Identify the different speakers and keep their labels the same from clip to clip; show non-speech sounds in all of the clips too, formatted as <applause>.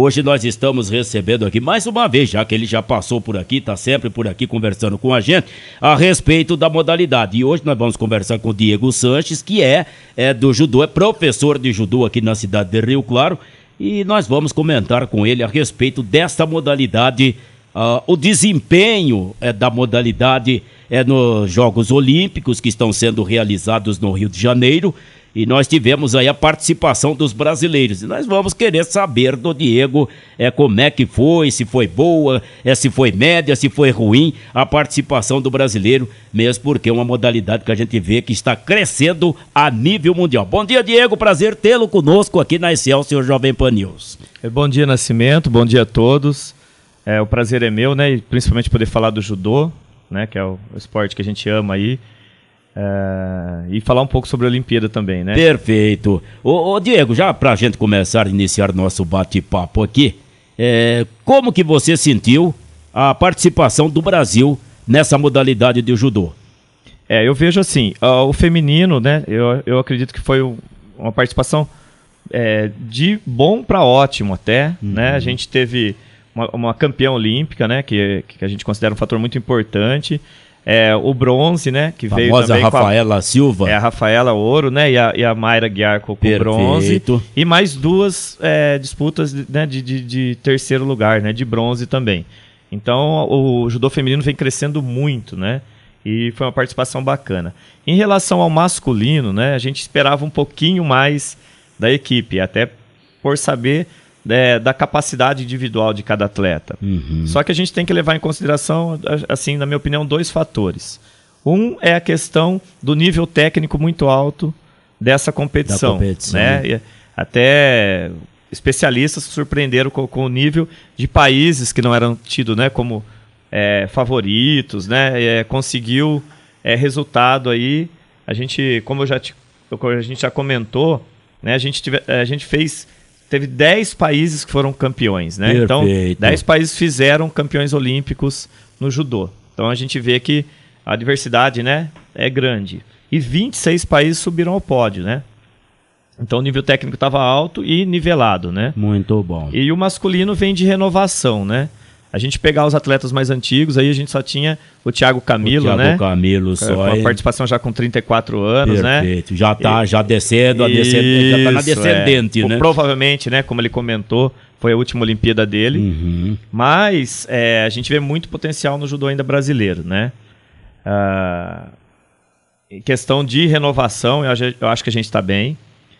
Speaker 1: Hoje nós estamos recebendo aqui mais uma vez, já que ele já passou por aqui, está sempre por aqui conversando com a gente, a respeito da modalidade. E hoje nós vamos conversar com o Diego Sanches, que é, é do judô, é professor de judô aqui na cidade de Rio Claro, e nós vamos comentar com ele a respeito desta modalidade, uh, o desempenho é, da modalidade é, nos Jogos Olímpicos que estão sendo realizados no Rio de Janeiro e nós tivemos aí a participação dos brasileiros. E nós vamos querer saber do Diego é, como é que foi, se foi boa, é, se foi média, se foi ruim a participação do brasileiro, mesmo porque é uma modalidade que a gente vê que está crescendo a nível mundial. Bom dia, Diego, prazer tê-lo conosco aqui na Excelsior Jovem Pan News.
Speaker 2: É, bom dia, Nascimento, bom dia a todos. É, o prazer é meu, né, e principalmente poder falar do judô, né, que é o esporte que a gente ama aí. É, e falar um pouco sobre a Olimpíada também, né?
Speaker 1: Perfeito. Ô, ô Diego, já para a gente começar a iniciar nosso bate-papo aqui, é, como que você sentiu a participação do Brasil nessa modalidade de judô?
Speaker 2: É, eu vejo assim, uh, o feminino, né? Eu, eu acredito que foi uma participação é, de bom para ótimo até, uhum. né? A gente teve uma, uma campeã olímpica, né? Que, que a gente considera um fator muito importante. É, o bronze, né? Que
Speaker 1: Famosa
Speaker 2: veio também
Speaker 1: Rafaela
Speaker 2: a,
Speaker 1: Silva.
Speaker 2: É a Rafaela Ouro, né? E a, e a Mayra Guiar com o bronze. E mais duas é, disputas né, de, de, de, terceiro lugar, né? De bronze também. Então o judô feminino vem crescendo muito, né? E foi uma participação bacana. Em relação ao masculino, né? A gente esperava um pouquinho mais da equipe, até por saber é, da capacidade individual de cada atleta. Uhum. Só que a gente tem que levar em consideração, assim, na minha opinião, dois fatores. Um é a questão do nível técnico muito alto dessa competição. competição. Né? Até especialistas surpreenderam com, com, o nível de países que não eram tidos né, como é, favoritos, né? É, conseguiu é, resultado aí. A gente, como eu já te, a gente já comentou, né, a, gente tive, a gente fez teve 10 países que foram campeões, né? Então, Perfeito. Então, 10 países fizeram campeões olímpicos no judô. Então a gente vê que a diversidade, né, é grande. E 26 países subiram ao pódio, né? Então o nível técnico estava alto e nivelado, né?
Speaker 1: Muito bom.
Speaker 2: E o masculino vem de renovação, né? A gente pegar os atletas mais antigos, aí a gente só tinha o Thiago Camilo, o Thiago né?
Speaker 1: Camilo só. Com
Speaker 2: a participação já com 34 anos,
Speaker 1: né? Perfeito. né? Já tá já descendo, a descend... já tá na descendente, é. né?
Speaker 2: Provavelmente, né, como ele comentou, foi a última Olimpíada dele. Uhum. Mas é, a gente vê muito potencial no judô ainda brasileiro, né? Ah, em questão de renovação, eu, eu acho que a gente está bem.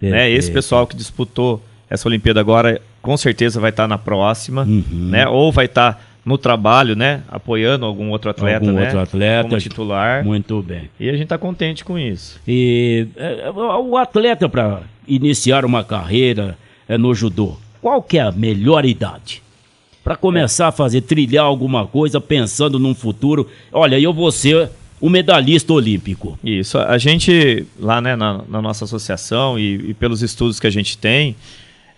Speaker 2: Né? Esse pessoal que disputou essa Olimpíada agora com certeza vai estar tá na próxima, uhum. né? Ou vai estar tá no trabalho, né? Apoiando algum outro atleta, algum né?
Speaker 1: outro atleta
Speaker 2: como titular.
Speaker 1: Muito bem.
Speaker 2: E a gente está contente com isso.
Speaker 1: E é, o atleta para iniciar uma carreira é, no judô, qual que é a melhor idade? Para começar é. a fazer, trilhar alguma coisa, pensando num futuro. Olha, eu vou ser um medalhista olímpico.
Speaker 2: Isso. A gente, lá né, na, na nossa associação e, e pelos estudos que a gente tem,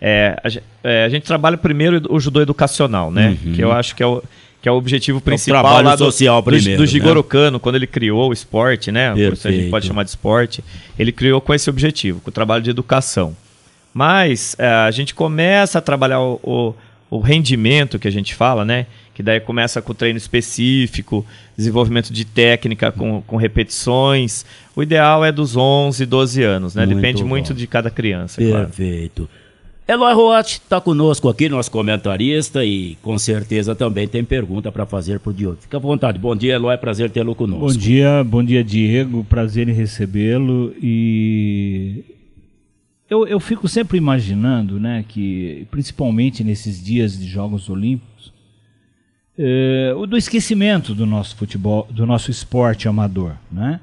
Speaker 2: é, a, é, a, gente trabalha primeiro o judô educacional, né? Uhum. Que eu acho que é o, que é o objetivo principal é o
Speaker 1: trabalho social do, primeiro,
Speaker 2: do, do Jigoro né? Kano, quando ele criou o esporte, né? Perfeito. A gente pode chamar de esporte. Ele criou com esse objetivo, com o trabalho de educação. Mas é, a gente começa a trabalhar o, o, o rendimento que a gente fala, né? que daí começa com treino específico, desenvolvimento de técnica com, com repetições. O ideal é dos 11, 12 anos, né? Muito Depende bom. muito de cada criança.
Speaker 1: Perfeito. Claro. Eloy Roat está conosco aqui, nosso comentarista, e com certeza também tem pergunta para fazer para o Diogo. Fica à vontade. Bom dia, Eloy, prazer tê-lo conosco.
Speaker 3: Bom dia, bom dia, Diego, prazer em recebê-lo. E eu, eu fico sempre imaginando, né, que principalmente nesses dias de Jogos Olímpicos, é, o do esquecimento do nosso futebol, do nosso esporte amador, né?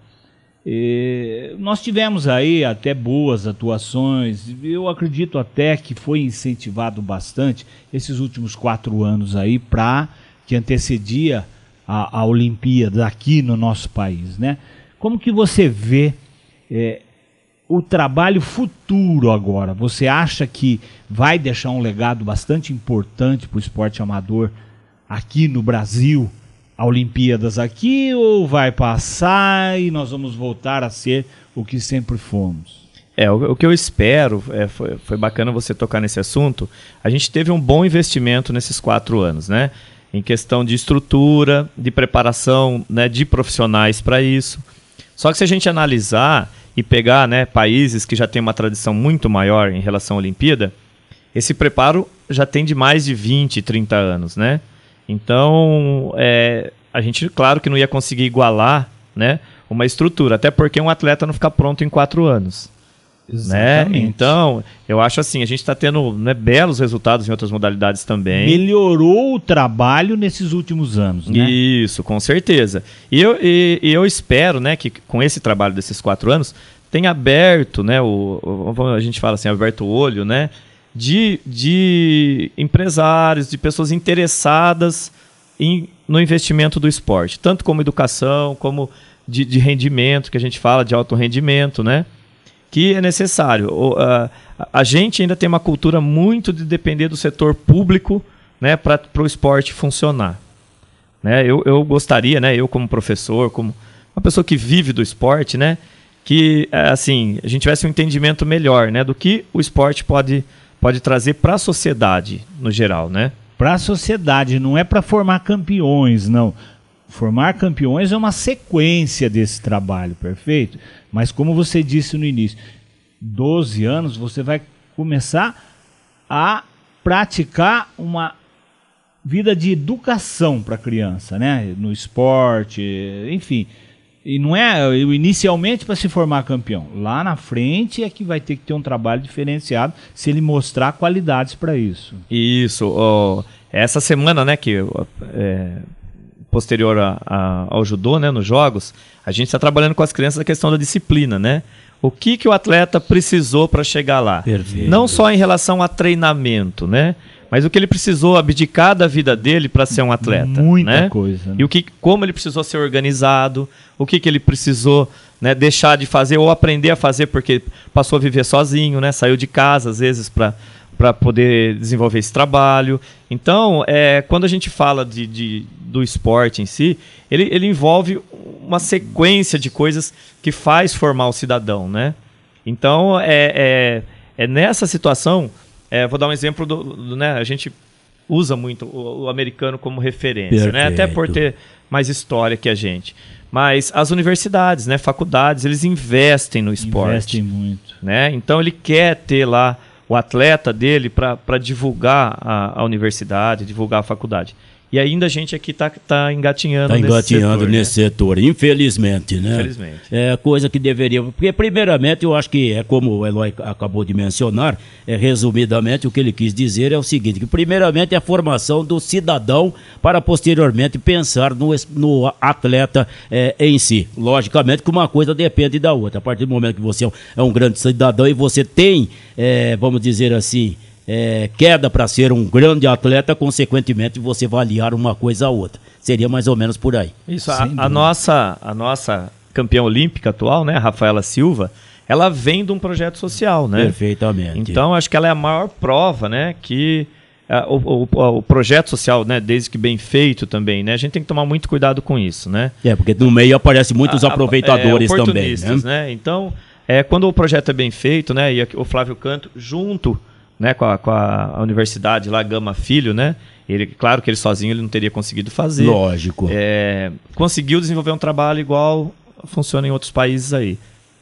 Speaker 3: E nós tivemos aí até boas atuações, eu acredito até que foi incentivado bastante esses últimos quatro anos aí para que antecedia a, a Olimpíada aqui no nosso país, né? Como que você vê é, o trabalho futuro agora? Você acha que vai deixar um legado bastante importante para o esporte amador aqui no Brasil? A Olimpíadas aqui ou vai passar e nós vamos voltar a ser o que sempre fomos?
Speaker 2: É, o, o que eu espero, é, foi, foi bacana você tocar nesse assunto. A gente teve um bom investimento nesses quatro anos, né? Em questão de estrutura, de preparação né, de profissionais para isso. Só que se a gente analisar e pegar né, países que já têm uma tradição muito maior em relação à Olimpíada, esse preparo já tem de mais de 20, 30 anos, né? Então, é, a gente, claro que não ia conseguir igualar né, uma estrutura, até porque um atleta não fica pronto em quatro anos. Né? Então, eu acho assim, a gente está tendo né, belos resultados em outras modalidades também.
Speaker 3: Melhorou o trabalho nesses últimos anos, né?
Speaker 2: Isso, com certeza. E eu, e, e eu espero né, que com esse trabalho desses quatro anos tenha aberto, né, o, o, a gente fala assim, aberto o olho, né, de, de empresários, de pessoas interessadas em, no investimento do esporte, tanto como educação, como de, de rendimento, que a gente fala de alto rendimento, né? que é necessário. O, a, a gente ainda tem uma cultura muito de depender do setor público né, para o esporte funcionar. Né? Eu, eu gostaria, né, eu como professor, como uma pessoa que vive do esporte, né, que assim a gente tivesse um entendimento melhor né, do que o esporte pode, pode trazer para a sociedade no geral. Né?
Speaker 3: Para a sociedade, não é para formar campeões, não. Formar campeões é uma sequência desse trabalho, perfeito? Mas como você disse no início, 12 anos você vai começar a praticar uma vida de educação para a criança, né? No esporte, enfim. E não é inicialmente para se formar campeão. Lá na frente é que vai ter que ter um trabalho diferenciado se ele mostrar qualidades para isso.
Speaker 2: Isso. Oh, essa semana, né, que é, posterior a, a, ao judô, né, nos jogos, a gente está trabalhando com as crianças a questão da disciplina, né? O que, que o atleta precisou para chegar lá? Perfeito. Não só em relação a treinamento, né? Mas o que ele precisou abdicar da vida dele para ser um atleta.
Speaker 3: Muita
Speaker 2: né?
Speaker 3: coisa. Né?
Speaker 2: E o que, como ele precisou ser organizado, o que, que ele precisou né, deixar de fazer ou aprender a fazer porque passou a viver sozinho, né? Saiu de casa às vezes para para poder desenvolver esse trabalho. Então, é, quando a gente fala de, de, do esporte em si, ele, ele envolve uma sequência de coisas que faz formar o cidadão, né? Então, é, é, é nessa situação, é, vou dar um exemplo do, do, né? A gente usa muito o, o americano como referência, né? Até por ter mais história que a gente. Mas as universidades, né, faculdades, eles investem no esporte.
Speaker 3: Investem muito.
Speaker 2: Né? Então ele quer ter lá o atleta dele para divulgar a, a universidade, divulgar a faculdade. E ainda a gente aqui está tá engatinhando,
Speaker 1: tá engatinhando nesse setor, né? infelizmente, né?
Speaker 2: Infelizmente.
Speaker 1: É coisa que deveria. Porque, primeiramente, eu acho que é como o Eloy acabou de mencionar, é, resumidamente, o que ele quis dizer é o seguinte: que, primeiramente, é a formação do cidadão para posteriormente pensar no, no atleta é, em si. Logicamente que uma coisa depende da outra. A partir do momento que você é um é grande cidadão e você tem, é, vamos dizer assim, é, queda para ser um grande atleta, consequentemente você vai aliar uma coisa a outra. Seria mais ou menos por aí.
Speaker 2: Isso, a, a, nossa, a nossa campeã olímpica atual, né, Rafaela Silva, ela vem de um projeto social, né?
Speaker 1: Perfeitamente.
Speaker 2: Então acho que ela é a maior prova, né, que o, o, o, projeto social, né, desde que bem feito também, né, a gente tem que tomar muito cuidado com isso, né?
Speaker 1: É, porque no meio aparecem muitos a, aproveitadores é, também, né?
Speaker 2: né? Então, é, quando o projeto é bem feito, né, e o Flávio Canto, junto né, com a, com a universidade lá, Gama Filho, né? Ele, claro que ele sozinho ele não teria conseguido fazer.
Speaker 1: Lógico.
Speaker 2: É, conseguiu desenvolver um trabalho igual funciona em outros países aí.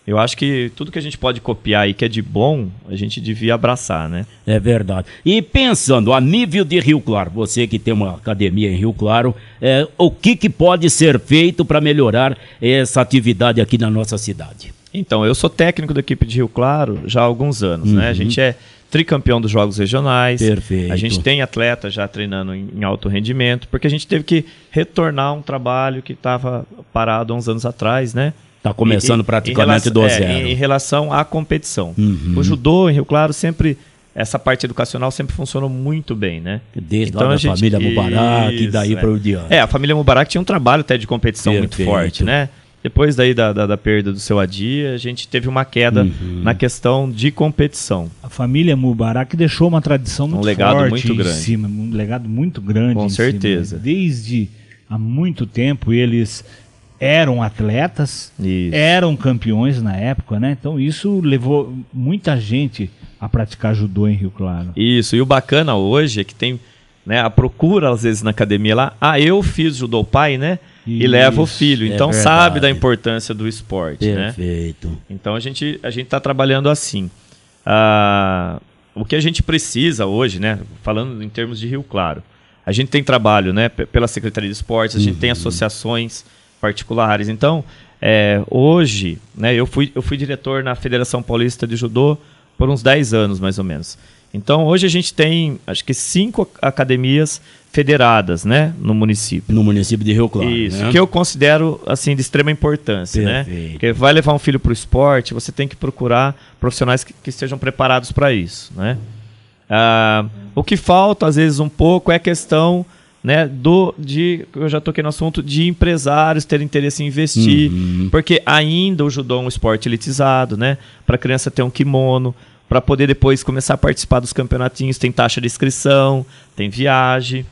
Speaker 2: Eu acho que tudo que a gente pode copiar aí que é de bom, a gente devia abraçar, né?
Speaker 1: É verdade. E pensando a nível de Rio Claro, você que tem uma academia em Rio Claro, é, o que, que pode ser feito para melhorar essa atividade aqui na nossa cidade?
Speaker 2: Então, eu sou técnico da equipe de Rio Claro já há alguns anos, uhum. né? A gente é tricampeão dos Jogos Regionais.
Speaker 1: Perfeito.
Speaker 2: A gente tem atleta já treinando em, em alto rendimento, porque a gente teve que retornar um trabalho que estava parado há uns anos atrás, né?
Speaker 1: Está começando e, praticamente relação, do é, zero.
Speaker 2: Em, em, relação à competição. Uhum. O judô em Rio Claro sempre essa parte educacional sempre funcionou muito bem, né?
Speaker 1: Desde então, lá da gente, família Mubarak e daí é. para o diante.
Speaker 2: É, a família Mubarak tinha um trabalho até de competição Perfeito. muito forte, né? Depois daí da, da, da, perda do seu Adia, a gente teve uma queda uhum. na questão de competição.
Speaker 3: A família Mubarak deixou uma tradição muito
Speaker 2: um legado
Speaker 3: forte
Speaker 2: muito grande.
Speaker 3: Cima, um legado muito grande.
Speaker 2: Com certeza.
Speaker 3: Cima. Desde há muito tempo eles eram atletas, isso. eram campeões na época, né? Então isso levou muita gente a praticar judô em Rio Claro.
Speaker 2: Isso, e o bacana hoje é que tem né, a procura às vezes na academia lá, ah, eu fiz judô pai, né? E leva o filho, é então sabe da importância do esporte,
Speaker 1: né? Perfeito.
Speaker 2: né? Então a gente a gente está trabalhando assim. Ah, o que a gente precisa hoje, né? Falando em termos de Rio Claro, a gente tem trabalho, né? Pela Secretaria de Esportes, a gente uhum. tem associações particulares. Então, é, hoje, né, eu, fui, eu fui diretor na Federação Paulista de Judô por uns 10 anos, mais ou menos. Então, hoje a gente tem, acho que cinco academias federadas, né, no município.
Speaker 1: No município de Rio Claro.
Speaker 2: Isso, né? que eu considero, assim, de extrema importância, né? Perfeito. né? Porque vai levar um filho para o esporte, você tem que procurar profissionais que, que estejam preparados para isso, né? Ah, o que falta, às vezes, um pouco é a questão né, do de eu já toquei no assunto de empresários terem interesse em investir, uhum. porque ainda o judô é um esporte elitizado, né? Para a criança ter um kimono, para poder depois começar a participar dos campeonatinhos, tem taxa de inscrição, tem viagem,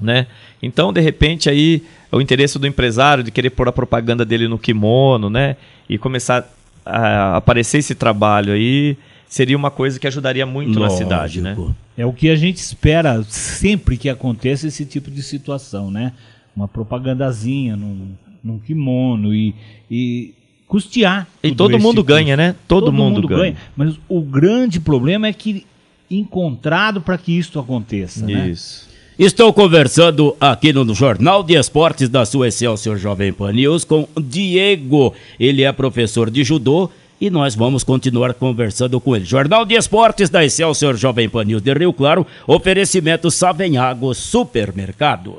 Speaker 2: né? Então, de repente aí o interesse do empresário de querer pôr a propaganda dele no kimono, né? E começar a aparecer esse trabalho aí, seria uma coisa que ajudaria muito Lógico. na cidade, né?
Speaker 3: É o que a gente espera sempre que aconteça esse tipo de situação, né? Uma propagandazinha num, num kimono e, e custear.
Speaker 2: E todo mundo ganha, né?
Speaker 3: Todo, todo mundo, mundo ganha. ganha. Mas o grande problema é que encontrado para que isso aconteça,
Speaker 1: né? Isso. Né? Estou conversando aqui no Jornal de Esportes da sua Excelsior Jovem Pan News com Diego. Ele é professor de judô e nós vamos continuar conversando com ele. Jornal de Esportes da Excelsior Jovem Pan News de Rio Claro, oferecimento Savenhago Supermercados.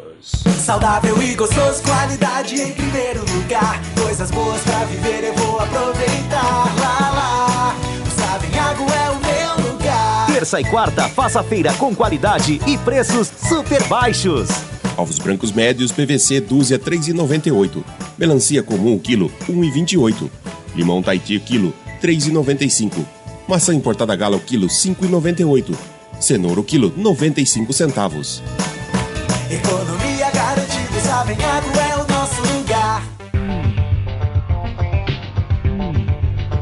Speaker 4: Saudável e gostoso, qualidade em primeiro lugar. Coisas boas pra viver eu vou aproveitar. Lá, lá. O Savenhago é o meu lugar.
Speaker 5: Terça e quarta, faça feira com qualidade e preços super baixos.
Speaker 6: Ovos brancos médios PVC dúzia 3,98. Melancia comum quilo 1,28. Limão Taiti quilo 3,95. Maçã importada Gala o quilo 5,98. Cenoura o quilo 95 centavos.
Speaker 4: Economia garantida, Savenhago é o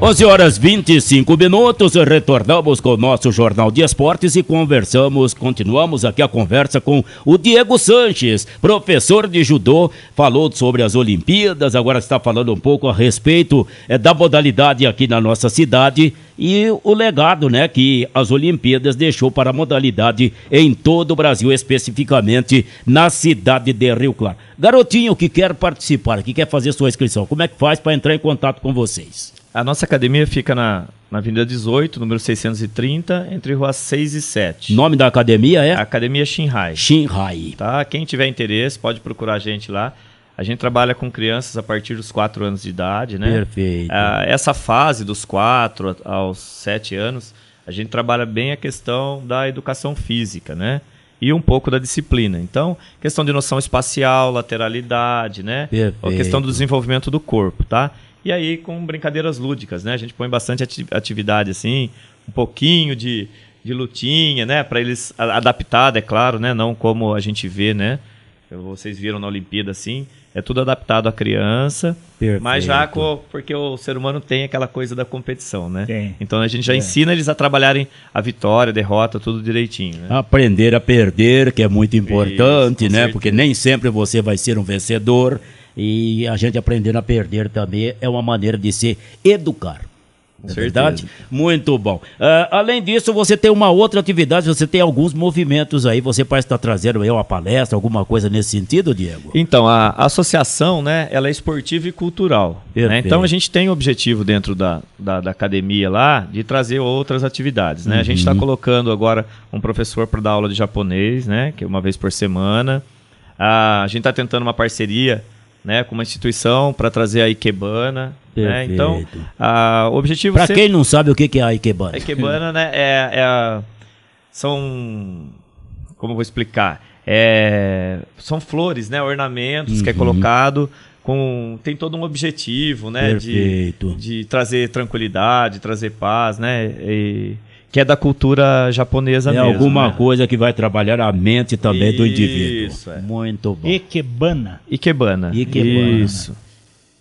Speaker 1: 11 horas 25 minutos, retornamos com o nosso Jornal de Esportes e conversamos, continuamos aqui a conversa com o Diego Sanches, professor de judô, falou sobre as Olimpíadas, agora está falando um pouco a respeito é, da modalidade aqui na nossa cidade e o legado né, que as Olimpíadas deixou para a modalidade em todo o Brasil, especificamente na cidade de Rio Claro. Garotinho que quer participar, que quer fazer sua inscrição, como é que faz para entrar em contato com vocês?
Speaker 2: A nossa academia fica na, na Avenida 18, número 630, entre ruas 6 e 7.
Speaker 1: Nome da academia é?
Speaker 2: Academia Shinhai.
Speaker 1: Shinhai.
Speaker 2: Tá? Quem tiver interesse pode procurar a gente lá. A gente trabalha com crianças a partir dos 4 anos de idade, né?
Speaker 1: Perfeito.
Speaker 2: Ah, essa fase dos 4 aos 7 anos, a gente trabalha bem a questão da educação física, né? E um pouco da disciplina. Então, questão de noção espacial, lateralidade, né? Perfeito. A questão do desenvolvimento do corpo, tá? E aí com brincadeiras lúdicas, né? A gente põe bastante atividade assim, um pouquinho de, de lutinha, né? Para eles adaptado, é claro, né? Não como a gente vê, né? Vocês viram na Olimpíada assim, é tudo adaptado à criança, Perfeito. mas já porque o ser humano tem aquela coisa da competição, né? Tem. Então a gente já é. ensina eles a trabalharem a vitória, a derrota, tudo direitinho. Né?
Speaker 1: Aprender a perder, que é muito importante, Isso, né? Certeza. Porque nem sempre você vai ser um vencedor. E a gente aprendendo a perder também é uma maneira de se educar. É verdade? Muito bom. Uh, além disso, você tem uma outra atividade, você tem alguns movimentos aí, você parece estar trazendo aí uma palestra, alguma coisa nesse sentido, Diego?
Speaker 2: Então, a, associação, né, ela é esportiva e cultural. Né? Então, a gente tem o objetivo dentro da, da, da, academia lá de trazer outras atividades, né? Uhum. A gente está uhum. colocando agora um professor para dar aula de japonês, né, que é uma vez por semana. Uh, a gente está tentando uma parceria né, com uma instituição para trazer a Ikebana. Né? Então, a, o objetivo...
Speaker 1: Para sempre... quem não sabe o que é a Ikebana.
Speaker 2: A Ikebana né, é, é a, são... Como eu vou explicar? É, são flores, né, ornamentos uhum. que é uhum. colocado com tem todo um objetivo, né, de, de trazer tranquilidade, trazer paz, né, e, que é da cultura japonesa é mesmo.
Speaker 1: É alguma né? coisa que vai trabalhar a mente também Isso, do indivíduo.
Speaker 2: Isso, é.
Speaker 3: Muito bom. Ikebana.
Speaker 2: Ikebana.
Speaker 3: Ikebana.
Speaker 2: Isso.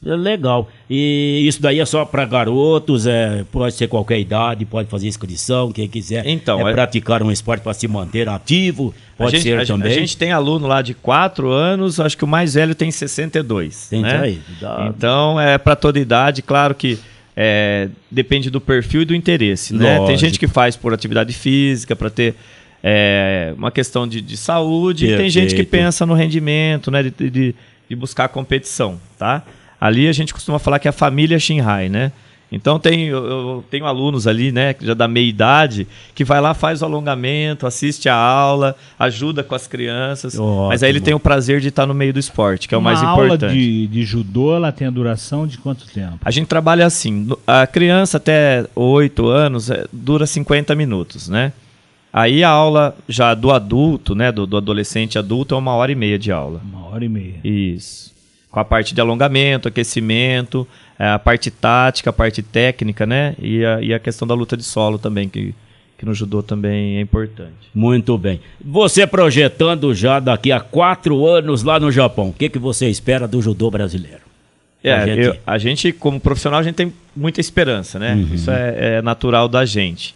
Speaker 1: É legal. E isso daí é só para garotos, é, pode ser qualquer idade, pode fazer inscrição, quem quiser
Speaker 2: então,
Speaker 1: é,
Speaker 2: é...
Speaker 1: praticar um esporte para se manter ativo, pode
Speaker 2: gente,
Speaker 1: ser
Speaker 2: a
Speaker 1: também.
Speaker 2: A gente tem aluno lá de 4 anos, acho que o mais velho tem 62. Tem né? aí. Dá... Então é para toda idade, claro que é, depende do perfil e do interesse. Né? Tem gente que faz por atividade física, para ter é, uma questão de, de saúde, Perfeito. e tem gente que pensa no rendimento, né? de, de, de buscar competição. Tá? Ali a gente costuma falar que é a família Xinhai, né? Então tem, eu tenho alunos ali, né, já da meia idade, que vai lá, faz o alongamento, assiste a aula, ajuda com as crianças. Ótimo. Mas aí ele tem o prazer de estar no meio do esporte, que é o mais importante.
Speaker 3: A aula de, de judô, ela tem a duração de quanto tempo?
Speaker 2: A gente trabalha assim, a criança até 8 anos é, dura 50 minutos, né? Aí a aula já do adulto, né, do, do adolescente adulto, é uma hora e meia de aula.
Speaker 3: Uma hora e meia.
Speaker 2: Isso com a parte de alongamento, aquecimento, é, a parte tática, a parte técnica, né? E a, e a questão da luta de solo também, que, que no judô também é importante.
Speaker 1: Muito bem. Você projetando já daqui a quatro anos lá no Japão, o que, que você espera do judô brasileiro?
Speaker 2: É, a gente... Eu, a gente, como profissional, a gente tem muita esperança, né? Uhum. Isso é, é, natural da gente.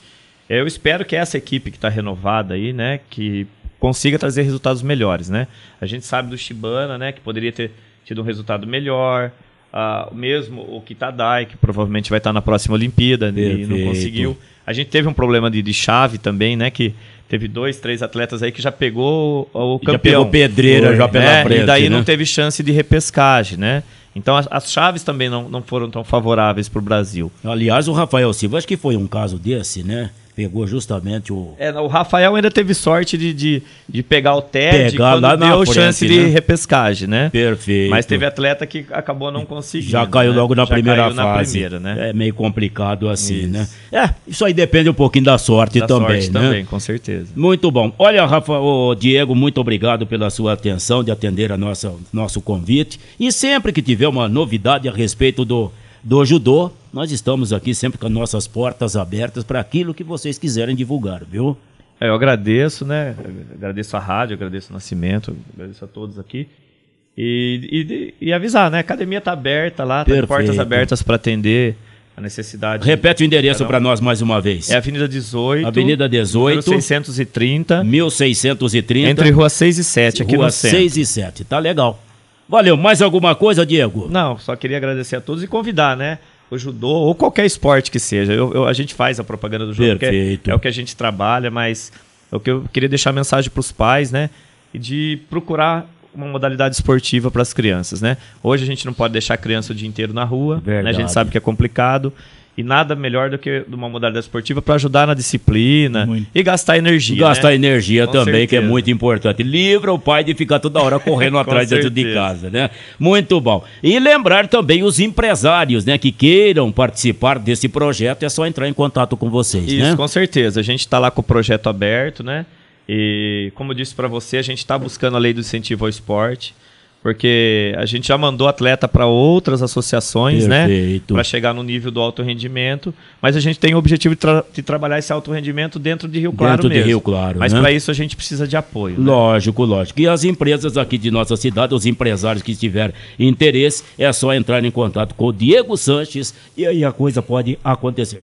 Speaker 2: Eu espero que essa equipe que está renovada aí, né, que consiga trazer resultados melhores, né? A gente sabe do Shibana, né, que poderia ter tido um resultado melhor. Uh, mesmo o Kitadai, que provavelmente vai estar na próxima Olimpíada e não conseguiu. A gente teve um problema de, de chave também, né? Que teve dois, três atletas aí que já pegou o campeão. Já pegou
Speaker 1: pedreira Foi, já pela
Speaker 2: né?
Speaker 1: frente,
Speaker 2: E daí
Speaker 1: né?
Speaker 2: não teve chance de repescagem, né? Então as, as chaves também não, não foram tão favoráveis para o Brasil.
Speaker 1: Aliás, o Rafael Silva, acho que foi um caso desse, né? Pegou justamente o.
Speaker 2: É, o Rafael ainda teve sorte de, de, de pegar o TED pegar quando lá deu frente, chance de né? repescagem, né?
Speaker 1: Perfeito.
Speaker 2: Mas teve atleta que acabou não conseguindo.
Speaker 1: Já caiu
Speaker 2: né?
Speaker 1: logo na
Speaker 2: Já
Speaker 1: primeira fase.
Speaker 2: Na primeira, né?
Speaker 1: É meio complicado assim, né? isso. né? É, isso aí depende um pouquinho da sorte da também, sorte
Speaker 2: né? também, com certeza.
Speaker 1: Muito bom. Olha, Rafa, o Diego, muito obrigado pela sua atenção de atender a nossa nosso convite. E sempre que tiver uma novidade a respeito do do judô, nós estamos aqui sempre com as nossas portas abertas para aquilo que vocês quiserem divulgar, viu?
Speaker 2: É, eu agradeço, né? agradeço a rádio, agradeço o Nascimento, agradeço a todos aqui. E, e, e avisar, né? A academia está aberta lá, tá portas abertas para atender a necessidade.
Speaker 1: Repete o endereço para nós mais uma vez.
Speaker 2: É Avenida 18.
Speaker 1: Avenida 18.
Speaker 2: 1630.
Speaker 1: 1630.
Speaker 2: Entre Rua 6 e 7, aqui
Speaker 1: Rua
Speaker 2: no centro.
Speaker 1: 6 e 7, tá legal. Valeu, mais alguma coisa, Diego?
Speaker 2: Não, só queria agradecer a todos e convidar, né? O judô ou qualquer esporte que seja. Eu, eu, a gente faz a propaganda do judô,
Speaker 1: Perfeito.
Speaker 2: É, é, o que a gente trabalha, mas é o que eu queria deixar a mensagem para os pais, né? E de procurar uma modalidade esportiva para as crianças, né? Hoje a gente não pode deixar a criança o dia inteiro na rua, né? A gente sabe que é complicado. E nada melhor do que uma modalidade esportiva para ajudar na disciplina muito. e gastar energia.
Speaker 1: Gastar
Speaker 2: né?
Speaker 1: energia Com também, certeza. que é muito importante. Livra o pai de ficar toda hora correndo <laughs> atrás dentro de casa, né? Muito bom. E lembrar também os empresários, né, que queiram participar desse projeto, é só entrar em contato com vocês,
Speaker 2: Isso,
Speaker 1: né?
Speaker 2: com certeza. A gente está lá com o projeto aberto, né? E como eu disse para você, a gente está buscando a lei do incentivo ao esporte porque a gente já mandou atleta para outras associações, né? Perfeito. né? Para chegar no nível do alto rendimento, mas a gente tem o objetivo de, tra de trabalhar esse alto rendimento dentro de Rio Claro
Speaker 1: dentro
Speaker 2: mesmo.
Speaker 1: de Rio Claro,
Speaker 2: Mas
Speaker 1: né?
Speaker 2: para isso a gente precisa de apoio. Né?
Speaker 1: Lógico, lógico. E as empresas aqui de nossa cidade, os empresários que tiverem interesse, é só entrar em contato com o Diego Sanches e aí a coisa pode acontecer.